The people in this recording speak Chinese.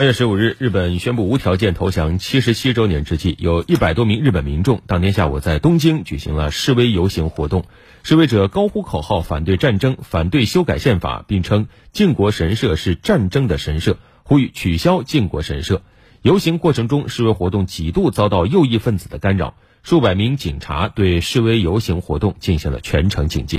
二月十五日日本宣布无条件投降七十七周年之际有一百多名日本民众当天下午在东京举行了示威游行活动。示威者高呼口号反对战争反对修改宪法并称靖国神社是战争的神社呼吁取消靖国神社。游行过程中示威活动几度遭到右翼分子的干扰数百名警察对示威游行活动进行了全程警戒。